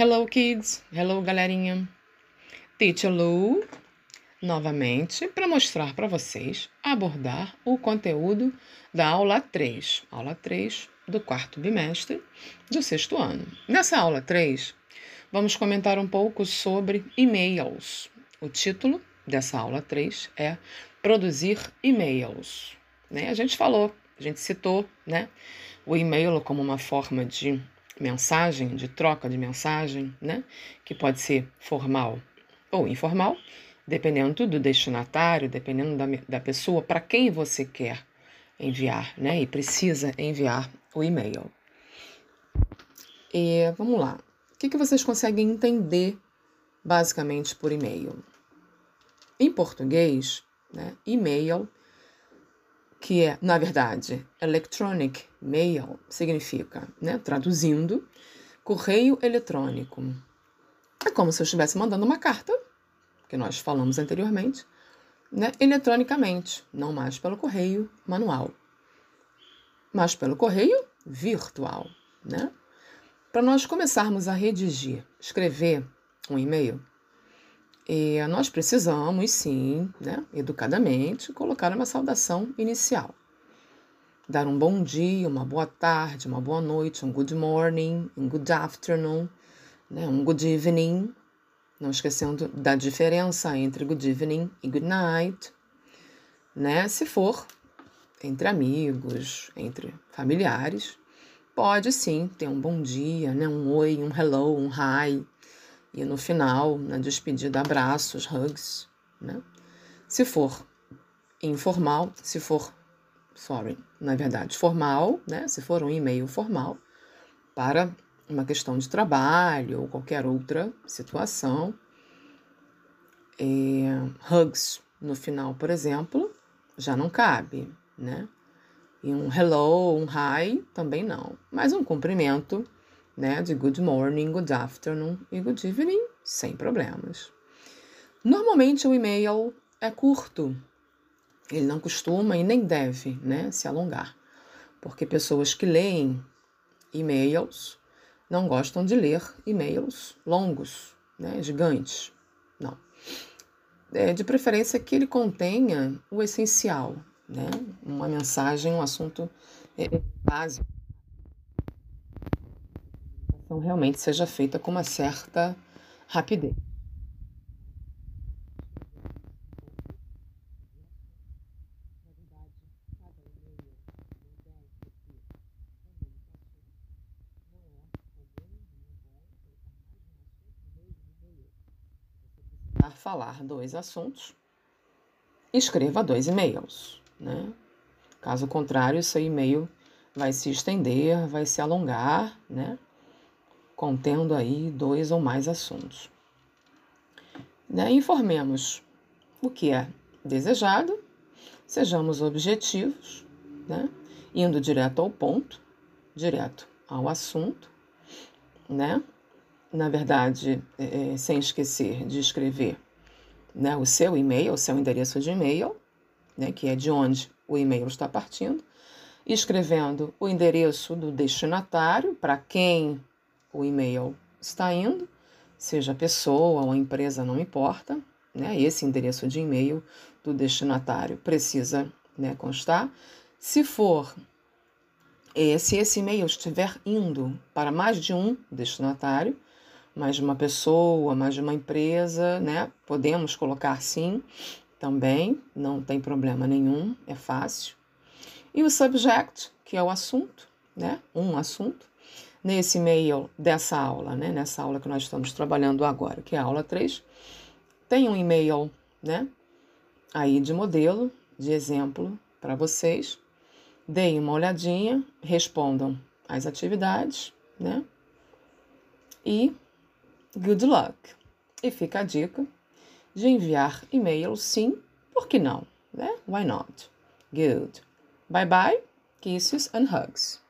Hello, kids! Hello, galerinha! Teacher Lu, novamente, para mostrar para vocês abordar o conteúdo da aula 3, aula 3 do quarto bimestre do sexto ano. Nessa aula 3, vamos comentar um pouco sobre e-mails. O título dessa aula 3 é Produzir e-mails. Né? A gente falou, a gente citou né, o e-mail como uma forma de mensagem, de troca de mensagem, né? Que pode ser formal ou informal, dependendo do destinatário, dependendo da, da pessoa para quem você quer enviar, né? E precisa enviar o e-mail. E vamos lá. O que, que vocês conseguem entender basicamente por e-mail? Em português, né, e-mail que é, na verdade, electronic mail, significa, né, traduzindo, correio eletrônico. É como se eu estivesse mandando uma carta, que nós falamos anteriormente, né, eletronicamente, não mais pelo correio manual, mas pelo correio virtual, né? Para nós começarmos a redigir, escrever um e-mail, e nós precisamos, sim, né, educadamente, colocar uma saudação inicial. Dar um bom dia, uma boa tarde, uma boa noite, um good morning, um good afternoon, né, um good evening. Não esquecendo da diferença entre good evening e good night. Né? Se for entre amigos, entre familiares, pode sim ter um bom dia, né? um oi, um hello, um hi e no final, na despedida, abraços, hugs, né? Se for informal, se for, sorry, na verdade, formal, né? Se for um e-mail formal, para uma questão de trabalho ou qualquer outra situação, é, hugs no final, por exemplo, já não cabe, né? E um hello, um hi também não. Mas um cumprimento né, de good morning, good afternoon e good evening, sem problemas. Normalmente o e-mail é curto, ele não costuma e nem deve né, se alongar, porque pessoas que leem e-mails não gostam de ler e-mails longos, né, gigantes. Não. É de preferência que ele contenha o essencial, né, uma mensagem, um assunto é, básico então realmente seja feita com uma certa rapidez. falar dois assuntos, escreva dois e-mails, né? Caso contrário, seu e-mail vai se estender, vai se alongar, né? Contendo aí dois ou mais assuntos. Né? Informemos o que é desejado, sejamos objetivos, né? indo direto ao ponto, direto ao assunto, né? Na verdade, é, é sem esquecer de escrever né, o seu e-mail, o seu endereço de e-mail, né, que é de onde o e-mail está partindo, escrevendo o endereço do destinatário, para quem o e-mail está indo, seja a pessoa ou a empresa, não importa, né? Esse endereço de e-mail do destinatário precisa né, constar. Se for, se esse e-mail estiver indo para mais de um destinatário, mais de uma pessoa, mais de uma empresa, né? Podemos colocar sim também, não tem problema nenhum, é fácil. E o subject, que é o assunto, né? Um assunto nesse e-mail dessa aula, né? Nessa aula que nós estamos trabalhando agora, que é a aula 3, tem um e-mail, né? Aí de modelo, de exemplo para vocês. Deem uma olhadinha, respondam as atividades, né? E good luck. E fica a dica de enviar e-mail sim, por que não, né? Why not? Good. Bye bye, kisses and hugs.